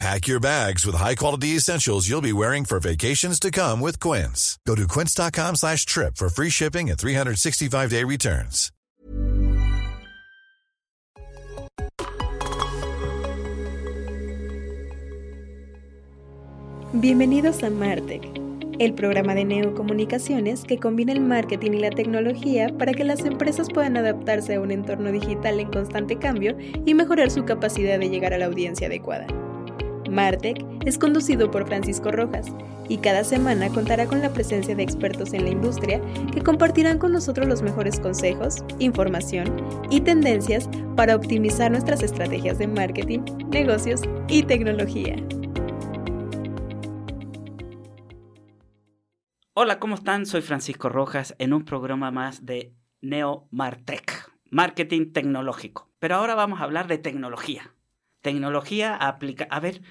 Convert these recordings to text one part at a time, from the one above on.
Pack your bags with high-quality essentials you'll be wearing for vacations to come with Quince. Go to quince.com slash trip for free shipping and 365-day returns. Bienvenidos a Martech, el programa de neocomunicaciones que combina el marketing y la tecnología para que las empresas puedan adaptarse a un entorno digital en constante cambio y mejorar su capacidad de llegar a la audiencia adecuada. Martech es conducido por Francisco Rojas y cada semana contará con la presencia de expertos en la industria que compartirán con nosotros los mejores consejos, información y tendencias para optimizar nuestras estrategias de marketing, negocios y tecnología. Hola, ¿cómo están? Soy Francisco Rojas en un programa más de Neo Martech, marketing tecnológico. Pero ahora vamos a hablar de tecnología. Tecnología aplica. A ver,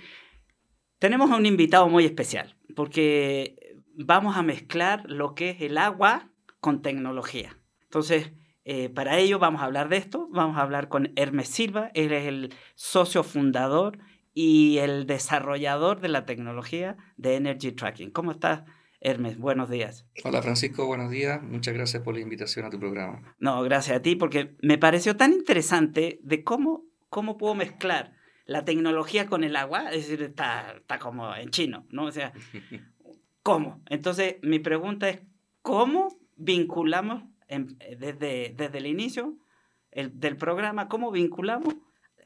tenemos a un invitado muy especial porque vamos a mezclar lo que es el agua con tecnología. Entonces, eh, para ello vamos a hablar de esto. Vamos a hablar con Hermes Silva. Él es el socio fundador y el desarrollador de la tecnología de Energy Tracking. ¿Cómo estás? Hermes, buenos días. Hola Francisco, buenos días. Muchas gracias por la invitación a tu programa. No, gracias a ti porque me pareció tan interesante de cómo, cómo puedo mezclar la tecnología con el agua. Es decir, está, está como en chino, ¿no? O sea, ¿cómo? Entonces, mi pregunta es, ¿cómo vinculamos desde, desde el inicio del programa, cómo vinculamos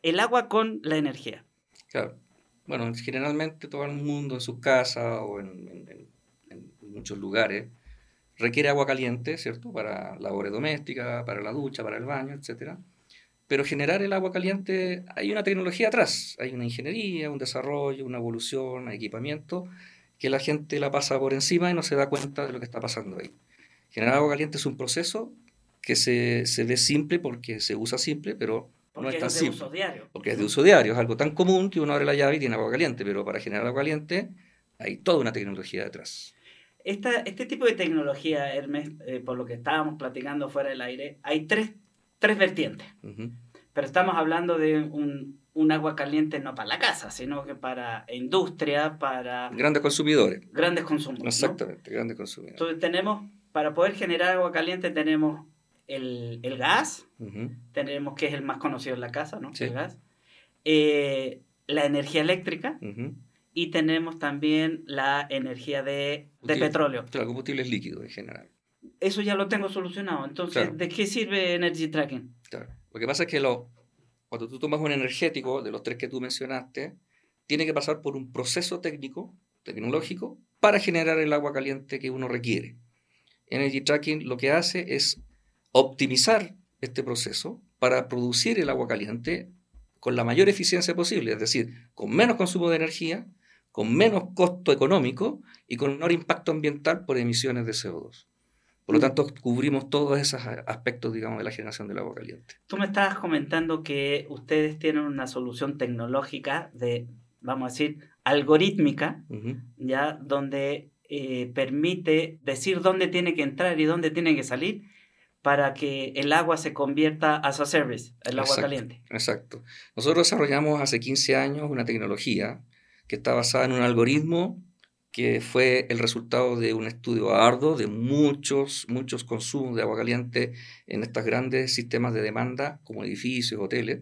el agua con la energía? Claro. Bueno, generalmente todo el mundo en su casa o en muchos lugares, requiere agua caliente, ¿cierto? Para labores domésticas, para la ducha, para el baño, etc. Pero generar el agua caliente, hay una tecnología atrás, hay una ingeniería, un desarrollo, una evolución, equipamiento, que la gente la pasa por encima y no se da cuenta de lo que está pasando ahí. Generar agua caliente es un proceso que se, se ve simple porque se usa simple, pero no es tan simple. Uso diario. Porque es de uso diario, es algo tan común que uno abre la llave y tiene agua caliente, pero para generar agua caliente hay toda una tecnología detrás este tipo de tecnología, Hermes, eh, por lo que estábamos platicando fuera del aire, hay tres, tres vertientes. Pero estamos hablando de un, un, agua caliente no para la casa, sino que para industria, para... Grandes consumidores. Grandes consumidores. Exactamente, grandes consumidores. Entonces tenemos, para poder generar agua caliente tenemos el, el gas, tenemos que es el más conocido en la casa, ¿no? El gas. Eh, la energía eléctrica y tenemos también la energía de, de petróleo. Claro, combustibles líquidos en general. Eso ya lo tengo solucionado. Entonces, ¿de qué sirve Energy Tracking? Claro. Lo que pasa es que lo, cuando tú tomas un energético, de los tres que tú mencionaste, tiene que pasar por un proceso técnico, tecnológico, para generar el agua caliente que uno requiere. Energy Tracking lo que hace es optimizar este proceso para producir el agua caliente con la mayor eficiencia posible, es decir, con menos consumo de energía con menos costo económico y con menor impacto ambiental por emisiones de CO2. Por lo tanto, cubrimos todos esos aspectos, digamos, de la generación del agua caliente. Tú me estabas comentando que ustedes tienen una solución tecnológica de, vamos a decir, algorítmica, ya, donde eh, permite decir dónde tiene que entrar y dónde tiene que salir para que el agua se convierta as a service, el agua caliente. Exacto. Nosotros desarrollamos hace 15 años una tecnología que está basada en un algoritmo que fue el resultado de un estudio arduo de muchos, muchos consumos de agua caliente en estos grandes sistemas de demanda, como edificios, hoteles.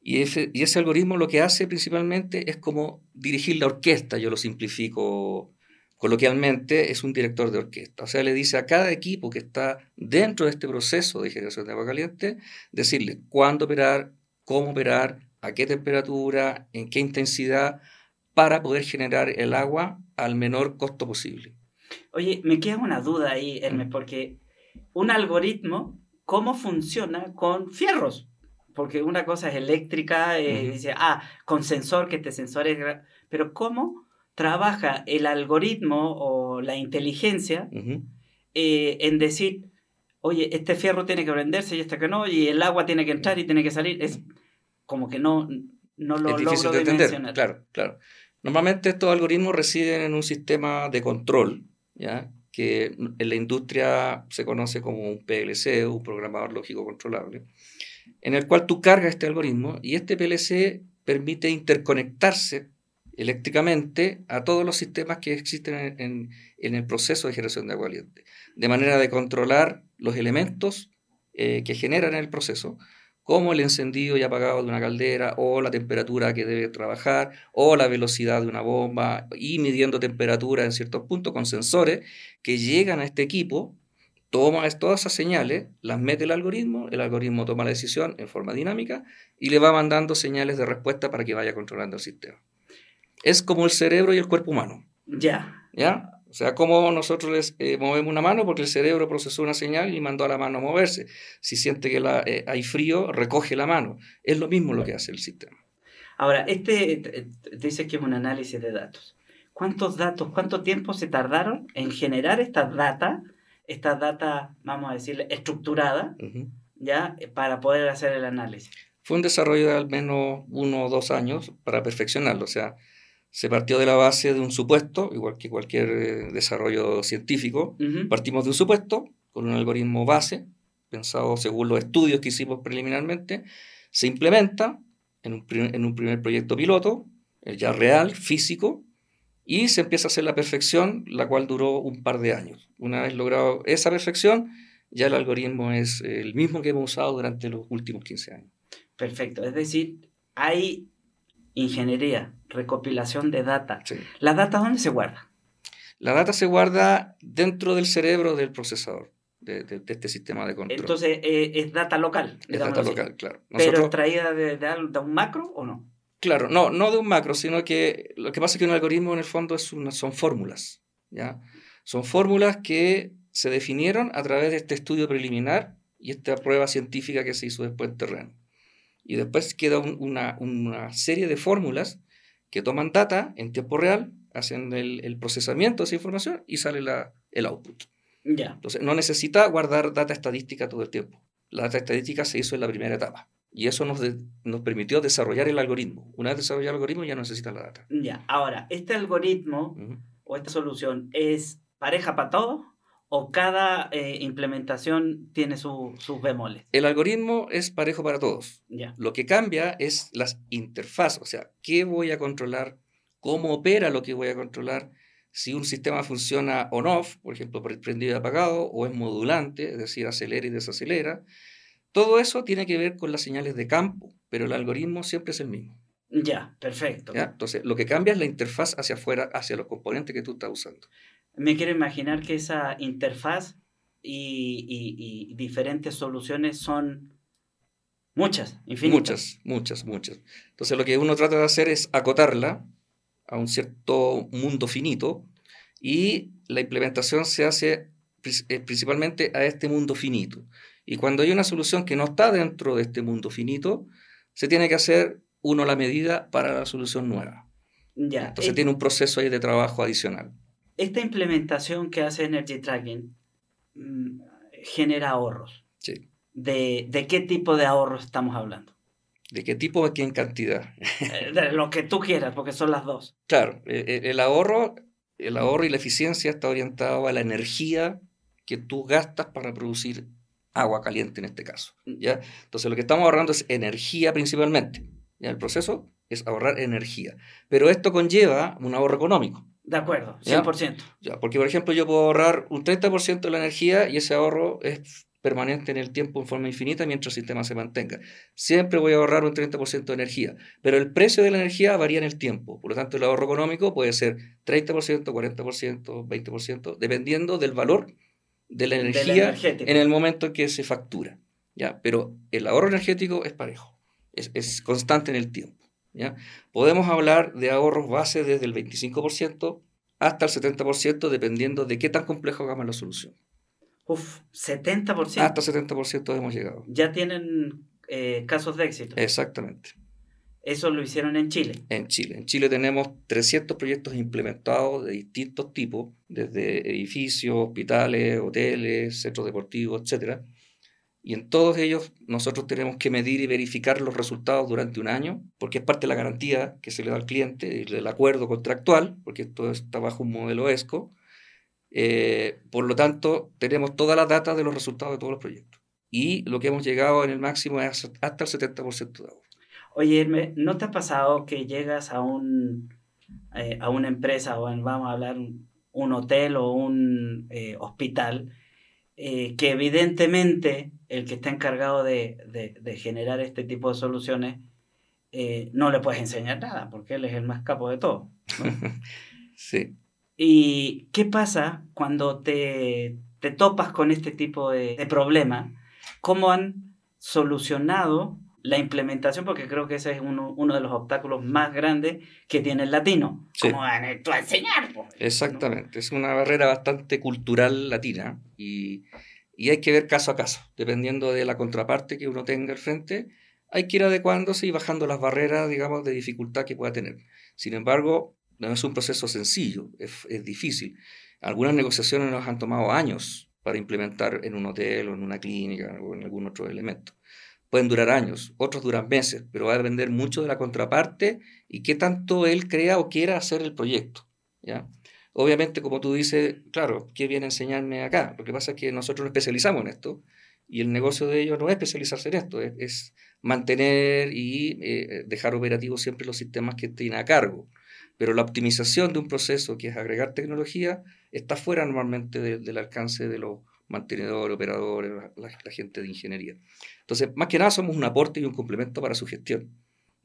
Y ese, y ese algoritmo lo que hace principalmente es como dirigir la orquesta, yo lo simplifico coloquialmente, es un director de orquesta. O sea, le dice a cada equipo que está dentro de este proceso de generación de agua caliente, decirle cuándo operar, cómo operar, a qué temperatura, en qué intensidad, para poder generar el agua al menor costo posible. Oye, me queda una duda ahí, Hermes, porque un algoritmo, ¿cómo funciona con fierros? Porque una cosa es eléctrica, eh, dice, ah, con sensor, que este sensor es... Pero ¿cómo trabaja el algoritmo o la inteligencia eh, en decir, oye, este fierro tiene que prenderse y este que no, y el agua tiene que entrar y tiene que salir. Es como que no, no lo es difícil logro de entender. Claro, claro. Normalmente estos algoritmos residen en un sistema de control, ¿ya? que en la industria se conoce como un PLC, un programador lógico controlable, en el cual tú cargas este algoritmo y este PLC permite interconectarse eléctricamente a todos los sistemas que existen en, el proceso de generación de agua caliente, de manera de controlar los elementos eh, que generan el proceso, como el encendido y apagado de una caldera, o la temperatura que debe trabajar, o la velocidad de una bomba, y midiendo temperatura en ciertos puntos con sensores que llegan a este equipo, toma todas esas señales, las mete el algoritmo, el algoritmo toma la decisión en forma dinámica y le va mandando señales de respuesta para que vaya controlando el sistema. Es como el cerebro y el cuerpo humano, Ya, ¿ya? O sea, como nosotros les, eh, movemos una mano porque el cerebro procesó una señal y mandó a la mano a moverse. Si siente que la- eh, hay frío, recoge la mano. Es lo mismo lo que hace el sistema. Ahora, este te- te dice que es un análisis de datos. ¿Cuántos datos, cuánto tiempo se tardaron en generar estas data, estas data, vamos a decir, estructurada, ya, para poder hacer el análisis? Fue un desarrollo de al menos uno o dos años para perfeccionarlo. O sea, se partió de la base de un supuesto, igual que cualquier eh, desarrollo científico. Partimos de un supuesto con un algoritmo base, pensado según los estudios que hicimos preliminarmente, se implementa en un, en un primer proyecto piloto, eh, ya real, físico, y se empieza a hacer la perfección, la cual duró un par de años. Una vez logrado esa perfección, ya el algoritmo es el mismo que hemos usado durante los últimos 15 años. Perfecto. Es decir, hay ingeniería, recopilación de data. Sí. ¿La data dónde se guarda? La data se guarda dentro del cerebro del procesador, de, de- de este sistema de control. Entonces, eh, es data local. es data así. local, claro. Pero Nosotros- extraída de, de un macro o no? Claro, no, no de un macro, sino que lo que pasa es que un algoritmo en el fondo es una- son fórmulas, ¿ya? Son fórmulas que se definieron a través de este estudio preliminar y esta prueba científica que se hizo después en terreno. Y después queda un- una, una serie de fórmulas que toman data en tiempo real, hacen el, el procesamiento de esa información y sale la, el output. Entonces, no necesita guardar data estadística todo el tiempo. La data estadística se hizo en la primera etapa. Y eso nos, de- nos permitió desarrollar el algoritmo. Una vez desarrollado el algoritmo, ya no necesita la data. Ya. Ahora, ¿este algoritmo o esta solución es pareja para todos? ¿O cada eh, implementación tiene su- sus bemoles? El algoritmo es parejo para todos. Lo que cambia es las interfaces, o sea, qué voy a controlar, cómo opera lo que voy a controlar, si un sistema funciona on-off, por ejemplo, por el prendido y apagado, o es modulante, es decir, acelera y desacelera. Todo eso tiene que ver con las señales de campo, pero el algoritmo siempre es el mismo. Ya, perfecto. ¿ya? Entonces, lo que cambia es la interfaz hacia afuera, hacia los componentes que tú estás usando. Me quiero imaginar que esa interfaz y, y- y diferentes soluciones son muchas, infinitas. Muchas, muchas, muchas. Entonces, lo que uno trata de hacer es acotarla a un cierto mundo finito y la implementación se hace eh, principalmente a este mundo finito. Y cuando hay una solución que no está dentro de este mundo finito, se tiene que hacer uno la medida para la solución nueva. Ya. Entonces eh, tiene un proceso ahí de trabajo adicional. Esta implementación que hace Energy Tracking mm, genera ahorros. Sí. ¿De, de qué tipo de ahorros estamos hablando? ¿De qué tipo, aquí en cantidad? Eh, De lo que tú quieras, porque son las dos. Claro, eh, eh, el ahorro, el ahorro y la eficiencia está orientado a la energía que tú gastas para producir agua caliente en este caso. ¿ya? Entonces lo que estamos ahorrando es energía principalmente. ¿ya? El proceso es ahorrar energía. Pero esto conlleva un ahorro económico. De acuerdo, Ya. 100%. ¿ya? Porque, por ejemplo, yo puedo ahorrar un 30% de la energía y ese ahorro es permanente en el tiempo en forma infinita mientras el sistema se mantenga. Siempre voy a ahorrar un 30% de energía, pero el precio de la energía varía en el tiempo. Por lo tanto, el ahorro económico puede ser 30%, 40%, 20%, dependiendo del valor de la energía en el momento en que se factura. ¿ya? Pero el ahorro energético es parejo, es, es constante en el tiempo. ¿Ya? Podemos hablar de ahorros base desde el 25% hasta el 70%, dependiendo de qué tan complejo hagamos la solución. Uf, 70%. Hasta 70% hemos llegado. Ya tienen eh, casos de éxito. Exactamente. Eso lo hicieron en Chile. En Chile. En Chile tenemos 300 proyectos implementados de distintos tipos, desde edificios, hospitales, hoteles, centros deportivos, etc. Y en todos ellos nosotros tenemos que medir y verificar los resultados durante un año, porque es parte de la garantía que se le da al cliente del acuerdo contractual, porque esto está bajo un modelo ESCO. Eh, por lo tanto, tenemos todas las datas de los resultados de todos los proyectos. Y lo que hemos llegado en el máximo es hasta el 70% de ahorro. Oye, ¿no te ha pasado que llegas a, un, eh, a una empresa o vamos a hablar, un, hotel o un eh, hospital, que evidentemente el que está encargado de, de, generar este tipo de soluciones no le puedes enseñar nada, porque él es el más capo de todo? sí. ¿Y qué pasa cuando te, te topas con este tipo de, de problema? ¿Cómo han solucionado la implementación, porque creo que ese es uno, uno de los obstáculos más grandes que tiene el latino. ¿Cómo van a enseñar? Exactamente, es una barrera bastante cultural latina y, y, hay que ver caso a caso, dependiendo de la contraparte que uno tenga al frente, hay que ir adecuándose y bajando las barreras, digamos, de dificultad que pueda tener. Sin embargo, no es un proceso sencillo, es, es difícil. Algunas negociaciones nos han tomado años para implementar en un hotel o en una clínica o en algún otro elemento pueden durar años, otros duran meses, pero va a depender mucho de la contraparte y qué tanto él crea o quiera hacer el proyecto. ¿ya? Obviamente, como tú dices, claro, ¿qué viene a enseñarme acá? Lo que pasa es que nosotros nos especializamos en esto y el negocio de ellos no es especializarse en esto, es, mantener y eh, dejar operativos siempre los sistemas que tiene a cargo. Pero la optimización de un proceso, que es agregar tecnología, está fuera normalmente del alcance de los mantenedores, operadores, la gente de ingeniería. Entonces, más que nada somos un aporte y un complemento para su gestión.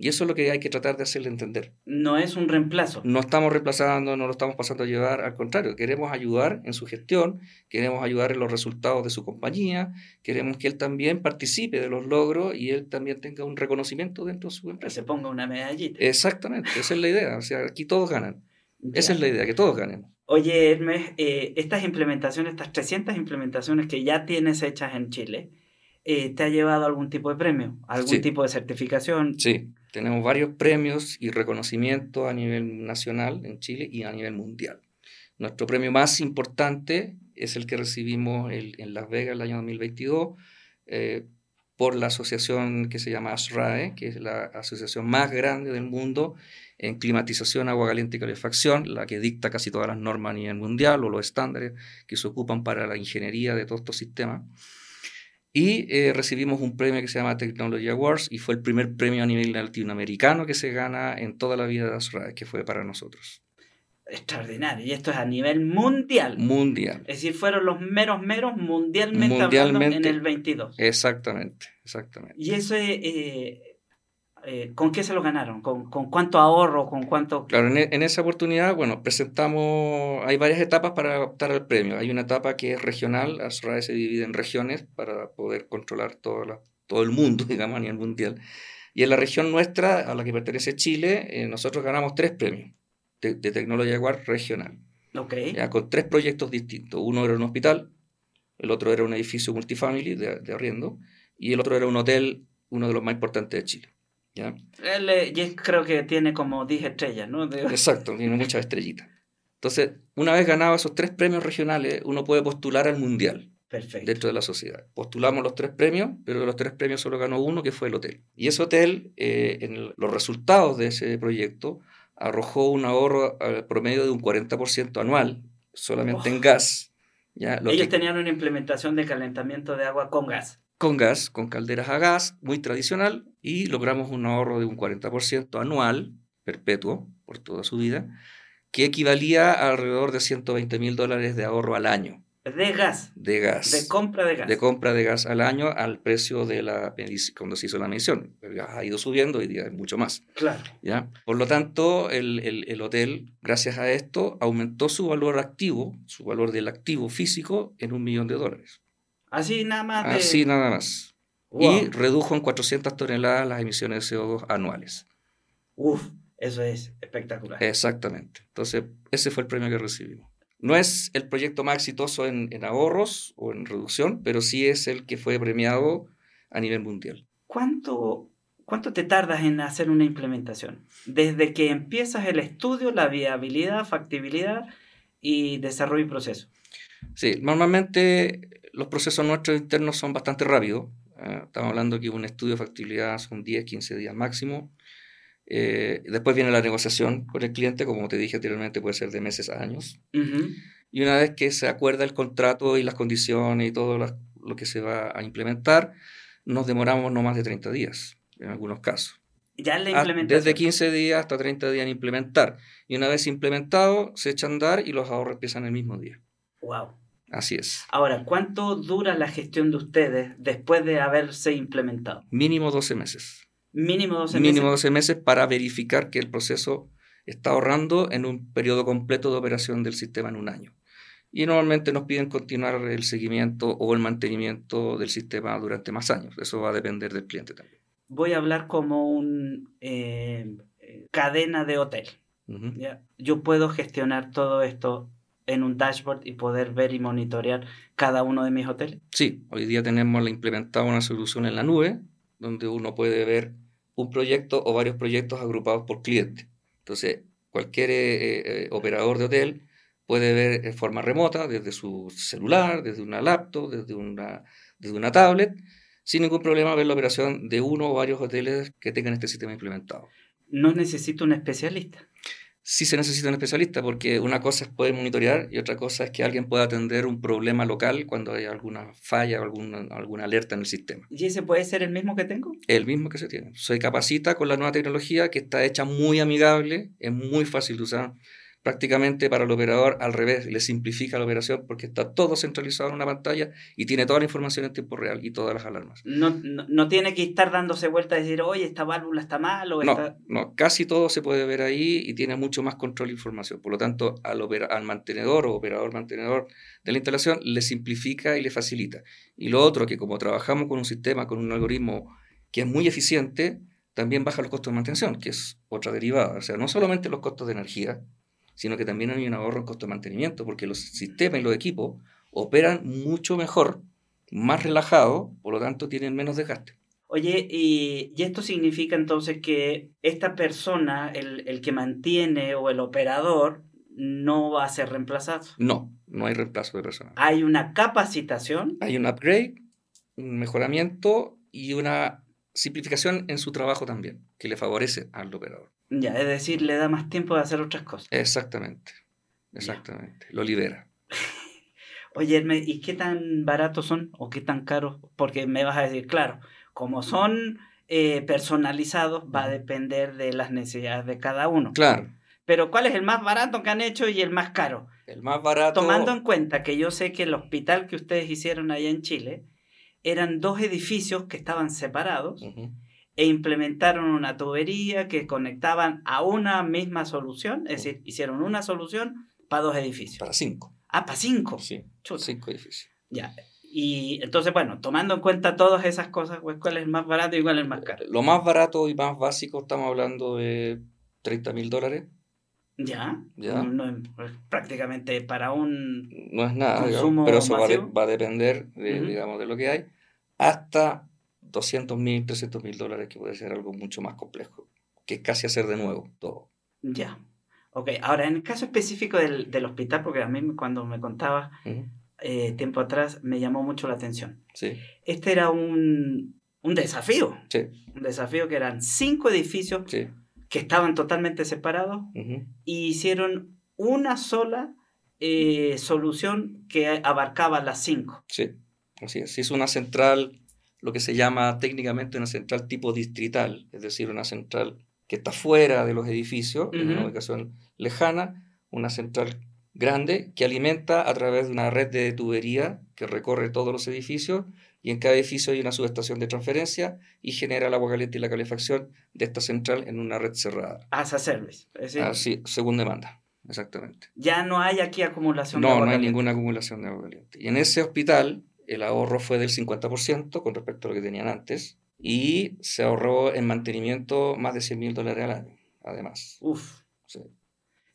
Y eso es lo que hay que tratar de hacerle entender. No es un reemplazo. No estamos reemplazando, no lo estamos pasando a llevar, al contrario, queremos ayudar en su gestión, queremos ayudar en los resultados de su compañía, queremos que él también participe de los logros y él también tenga un reconocimiento dentro de su empresa. Que se ponga una medallita. Exactamente, esa es la idea. O sea, aquí todos ganan. Esa es la idea, que todos ganemos. Oye, Hermes, eh, estas implementaciones, estas 300 implementaciones que ya tienes hechas en Chile, eh, ¿te ha llevado algún tipo de premio? ¿Algún tipo de certificación? Sí, tenemos varios premios y reconocimientos a nivel nacional en Chile y a nivel mundial. Nuestro premio más importante es el que recibimos en Las Vegas el año 2022 eh, por la asociación que se llama ASRAE, que es la asociación más grande del mundo en climatización, agua caliente y calefacción, la que dicta casi todas las normas a nivel mundial o los estándares que se ocupan para la ingeniería de todos estos sistemas. Y eh, recibimos un premio que se llama Technology Awards y fue el primer premio a nivel latinoamericano que se gana en toda la vida de Azure, que fue para nosotros. Extraordinario. Y esto es a nivel mundial. Mundial. Es decir, fueron los meros meros mundialmente, mundialmente en el 22. Exactamente, exactamente. Y eso es, eh, eh, ¿con qué se lo ganaron? ¿Con, ¿Con, cuánto ahorro? ¿Con cuánto...? Claro, en, e, en, esa oportunidad, bueno, presentamos, hay varias etapas para optar al premio. Hay una etapa que es regional, Azrae se divide en regiones para poder controlar todo, la, todo el mundo, digamos, a nivel mundial. Y en la región nuestra, a la que pertenece Chile, eh, nosotros ganamos tres premios de, de tecnología Guard regional. Ok. Ya, con tres proyectos distintos. Uno era un hospital, el otro era un edificio multifamily de, de arriendo, y el otro era un hotel, uno de los más importantes de Chile. ¿Ya? Él eh, creo que tiene como 10 estrellas, ¿no? Exacto, tiene muchas estrellitas. Entonces, una vez ganado esos tres premios regionales, uno puede postular al mundial. Perfecto. Dentro de la sociedad. Postulamos los tres premios, pero de los tres premios solo ganó uno, que fue el hotel. Y ese hotel, eh, en los resultados de ese proyecto, arrojó un ahorro al promedio de un 40% anual, solamente en gas. ¿ya? Ellos tenían una implementación de calentamiento de agua con gas con gas, con calderas a gas, muy tradicional, y logramos un ahorro de un 40% anual, perpetuo, por toda su vida, que equivalía a alrededor de 120 mil dólares de ahorro al año. De gas. De gas. De compra de gas. De compra de gas al año al precio de la cuando se hizo la medición. El gas ha ido subiendo y día es mucho más. Claro. ¿ya? Por lo tanto, el, el, el, hotel, gracias a esto, aumentó su valor activo, su valor del activo físico, en un millón de dólares. Así nada más. Así nada más. Y redujo en 400 toneladas las emisiones de CO2 anuales. Uf, eso es espectacular. Exactamente. Entonces, ese fue el premio que recibimos. No es el proyecto más exitoso en, en ahorros o en reducción, pero sí es el que fue premiado a nivel mundial. ¿Cuánto, ¿Cuánto te tardas en hacer una implementación? Desde que empiezas el estudio, la viabilidad, factibilidad y desarrollo y proceso. Sí, normalmente los procesos nuestros internos son bastante rápidos. ¿eh? estamos hablando que un estudio de factibilidad son 10, 15 días máximo. Eh, después viene la negociación con el cliente, como te dije anteriormente, puede ser de meses a años. Y una vez que se acuerda el contrato y las condiciones y todo lo que se va a implementar, nos demoramos no más de 30 días en algunos casos. Ya la Ah, implementación. Desde 15 días hasta 30 días en implementar. Y una vez implementado, se echa a andar y los ahorros empiezan el mismo día. Wow. Así es. Ahora, ¿cuánto dura la gestión de ustedes después de haberse implementado? Mínimo 12 meses. Mínimo 12 Mínimo meses. 12 meses para verificar que el proceso está ahorrando en un periodo completo de operación del sistema en un año. Y normalmente nos piden continuar el seguimiento o el mantenimiento del sistema durante más años. Eso va a depender del cliente también. Voy a hablar como un eh, eh, cadena de hotel. ¿ya? Yo puedo gestionar todo esto en un dashboard y poder ver y monitorear cada uno de mis hoteles. Sí, hoy día tenemos implementada una solución en la nube donde uno puede ver un proyecto o varios proyectos agrupados por cliente. Entonces, cualquier eh, eh, operador de hotel puede ver en forma remota, desde su celular, desde una laptop, desde una, desde una tablet, sin ningún problema ver la operación de uno o varios hoteles que tengan este sistema implementado. No necesito un especialista. Sí se necesita un especialista porque una cosa es poder monitorear y otra cosa es que alguien pueda atender un problema local cuando hay alguna falla o alguna, alguna alerta en el sistema. ¿Y ese puede ser el mismo que tengo? El mismo que se tiene. Se capacita con la nueva tecnología que está hecha muy amigable, es muy fácil de usar. Prácticamente para el operador al revés, le simplifica la operación porque está todo centralizado en una pantalla y tiene toda la información en tiempo real y todas las alarmas. No, no, no tiene que estar dándose vueltas y decir, oye, esta válvula está mal o No, está... no, casi todo se puede ver ahí y tiene mucho más control de información. Por lo tanto, al, opera- al mantenedor o operador mantenedor de la instalación le simplifica y le facilita. Y lo otro, que como trabajamos con un sistema, con un algoritmo que es muy eficiente, también baja los costos de mantención, que es otra derivada. O sea, no solamente los costos de energía, sino que también hay un ahorro en costo de mantenimiento, porque los sistemas y los equipos operan mucho mejor, más relajados, por lo tanto tienen menos desgaste. Oye, y, y esto significa entonces que esta persona, el, el que mantiene o el operador, no va a ser reemplazado. No, no hay reemplazo de personal. Hay una capacitación Hay un upgrade, un mejoramiento y una simplificación en su trabajo también, que le favorece al operador. Ya, es decir, le da más tiempo de hacer otras cosas. Exactamente, exactamente. Lo libera. Oye, Hermes, ¿y qué tan baratos son o qué tan caros? Porque me vas a decir, claro, como son eh, personalizados, va a depender de las necesidades de cada uno. Claro, Pero ¿cuál es el más barato que han hecho y el más caro? el más barato. Tomando en cuenta que yo sé que el hospital que ustedes hicieron allá en Chile eran dos edificios que estaban separados e implementaron una tubería que conectaban a una misma solución, es decir, hicieron una solución para dos edificios. Para cinco. Ah, para cinco. Sí, Chuta. cinco edificios. Ya. Y entonces, bueno, tomando en cuenta todas esas cosas, pues, ¿cuál es el más barato y cuál es el más caro? Lo más barato y más básico, estamos hablando de 30 mil dólares. Ya. Ya. No, no, prácticamente para un... No es nada, digamos, pero eso va, de- masivo. va a depender, de, digamos, de lo que hay, hasta 200 mil, 300 mil dólares, que puede ser algo mucho más complejo, que casi hacer de nuevo todo. Ya. Ok, ahora en el caso específico del, del hospital, porque a mí cuando me contabas eh, tiempo atrás me llamó mucho la atención. Sí, Este era un, un desafío, sí, un desafío que eran cinco edificios sí. que estaban totalmente separados ujú. y hicieron una sola eh, solución que abarcaba las cinco. Sí, así es. Es una central, lo que se llama técnicamente una central tipo distrital, es decir, una central que está fuera de los edificios, en una ubicación lejana, una central grande que alimenta a través de una red de tubería que recorre todos los edificios y en cada edificio hay una subestación de transferencia y genera el agua caliente y la calefacción de esta central en una red cerrada. As a service. Así, según demanda, exactamente. ya no hay aquí acumulación de No, agua no hay caliente. ninguna acumulación de agua caliente. Y en ese hospital el ahorro fue del 50% con respecto a lo que tenían antes y se ahorró en mantenimiento más de 100 mil dólares al año, además. Uf. Sí.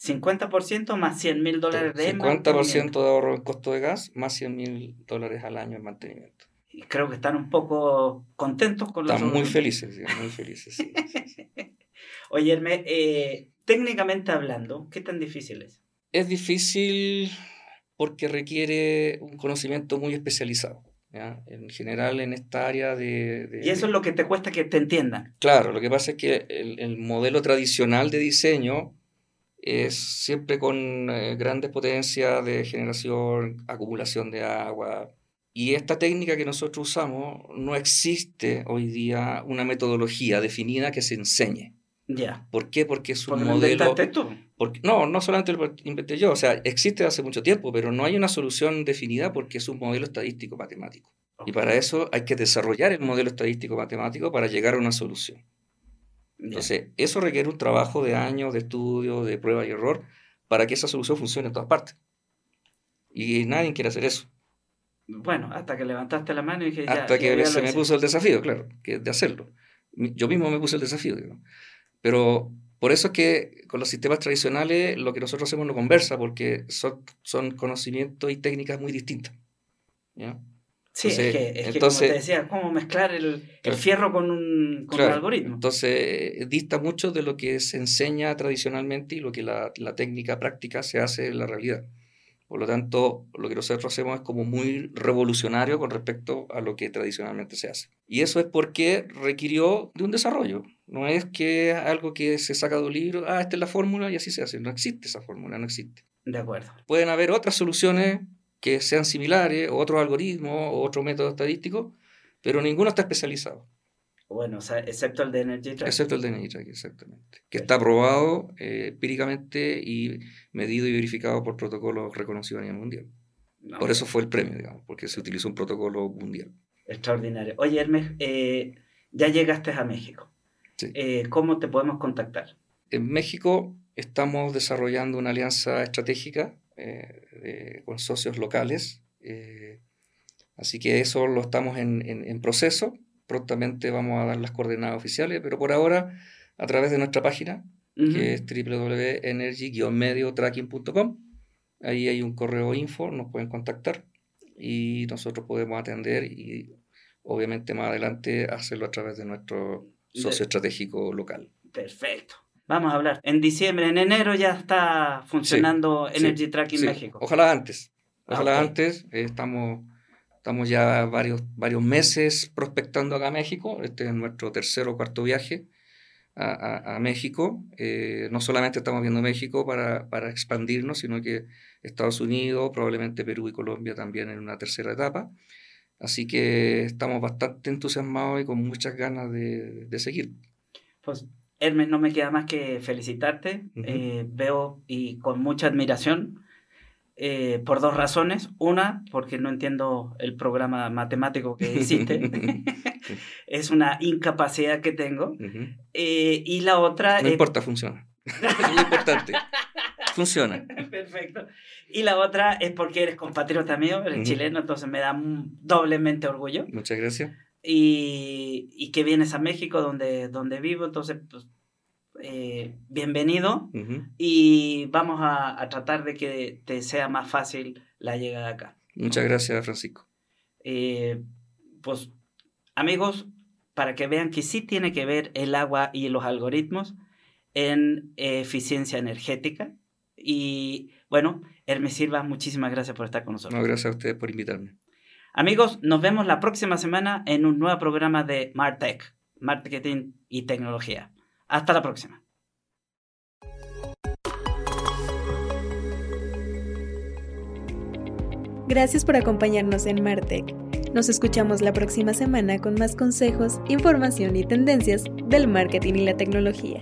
50% más 100 mil dólares de 50% mantenimiento. de ahorro en costo de gas más 100 mil dólares al año en mantenimiento. y creo que están un poco contentos con Están muy felices, muy felices, sí. Oye, Hermes, eh, técnicamente hablando, ¿qué tan difícil es? Es difícil porque requiere un conocimiento muy especializado. En general, en esta área de, Y eso es lo que te cuesta que te entiendan. Claro, lo que pasa es que el, el modelo tradicional de diseño es siempre con eh, grandes potencias de generación, acumulación de agua. Y esta técnica que nosotros usamos, no existe hoy día una metodología definida que se enseñe. Ya. ¿Por qué? Porque es un modelo. tú? Porque, no, no solamente lo inventé yo, o sea, existe hace mucho tiempo, pero no hay una solución definida porque es un modelo estadístico matemático. Y para eso hay que desarrollar el modelo estadístico matemático para llegar a una solución. Entonces, eso requiere un trabajo de años de estudio, de prueba y error, para que esa solución funcione en todas partes. Y nadie quiere hacer eso. Bueno, hasta que levantaste la mano y dije, Hasta que se me puso el desafío, claro, que de hacerlo. Yo mismo me puse el desafío, digo. Pero por eso es que con los sistemas tradicionales lo que nosotros hacemos no conversa, porque son, son conocimientos y técnicas muy distintas. Sí, es, que, es que, como te decía, cómo mezclar el, el fierro con un, con algoritmo. Entonces, dista mucho de lo que se enseña tradicionalmente y lo que la, la técnica práctica se hace en la realidad. Por lo tanto, lo que nosotros hacemos es como muy revolucionario con respecto a lo que tradicionalmente se hace. Y eso es porque requirió de un desarrollo. No es que algo que se saca de un libro, ah, esta es la fórmula y así se hace. No existe esa fórmula, no existe. De acuerdo. Pueden haber otras soluciones que sean similares, otros algoritmos, otro método estadístico, pero ninguno está especializado. Bueno, o sea, excepto el de Energy Tracking. Excepto el de Energy Tracking, exactamente. Que está aprobado eh, empíricamente y medido y verificado por protocolos reconocidos a nivel mundial. por eso fue el premio, digamos, porque se utilizó un protocolo mundial. Extraordinario. Oye, Hermes, eh, ya llegaste a México. Sí. Eh, ¿Cómo te podemos contactar? En México estamos desarrollando una alianza estratégica con socios locales. así que eso lo estamos en, en, en proceso prontamente vamos a dar las coordenadas oficiales, pero por ahora a través de nuestra página, que es www.energy-mediotracking.com. Ahí hay un correo info, nos pueden contactar y nosotros podemos atender y obviamente más adelante hacerlo a través de nuestro socio estratégico local. Perfecto. Vamos a hablar. En diciembre, en enero ya está funcionando Energy Tracking México. Ojalá antes. Ojalá antes. Eh, estamos Estamos ya varios, varios meses prospectando acá a México. Este es nuestro tercer o cuarto viaje a, a, México. Eh, no solamente estamos viendo México para, para, expandirnos, sino que Estados Unidos, probablemente Perú y Colombia también en una tercera etapa. Así que estamos bastante entusiasmados y con muchas ganas de, de seguir. Pues Hermes, no me queda más que felicitarte. eh, veo y con mucha admiración eh, por dos razones. Una, porque no entiendo el programa matemático que hiciste. es una incapacidad que tengo. eh, y la otra... No importa, funciona. es importante. Funciona. Perfecto. Y la otra es porque eres compatriota mío, eres chileno, entonces me da doblemente orgullo. Muchas gracias. Y, y que vienes a México, donde, donde vivo, entonces pues, eh, bienvenido uh -huh. y vamos a, a, tratar de que te sea más fácil la llegada acá. Muchas gracias, Francisco. Eh, pues, amigos, para que vean que sí tiene que ver el agua y los algoritmos en eficiencia energética. Y bueno, Hermes Silva, muchísimas gracias por estar con nosotros. No, gracias a ustedes por invitarme. Amigos, nos vemos la próxima semana en un nuevo programa de Martech, Marketing y Tecnología. Hasta la próxima. Gracias por acompañarnos en Martech. Nos escuchamos la próxima semana con más consejos, información y tendencias del marketing y la tecnología.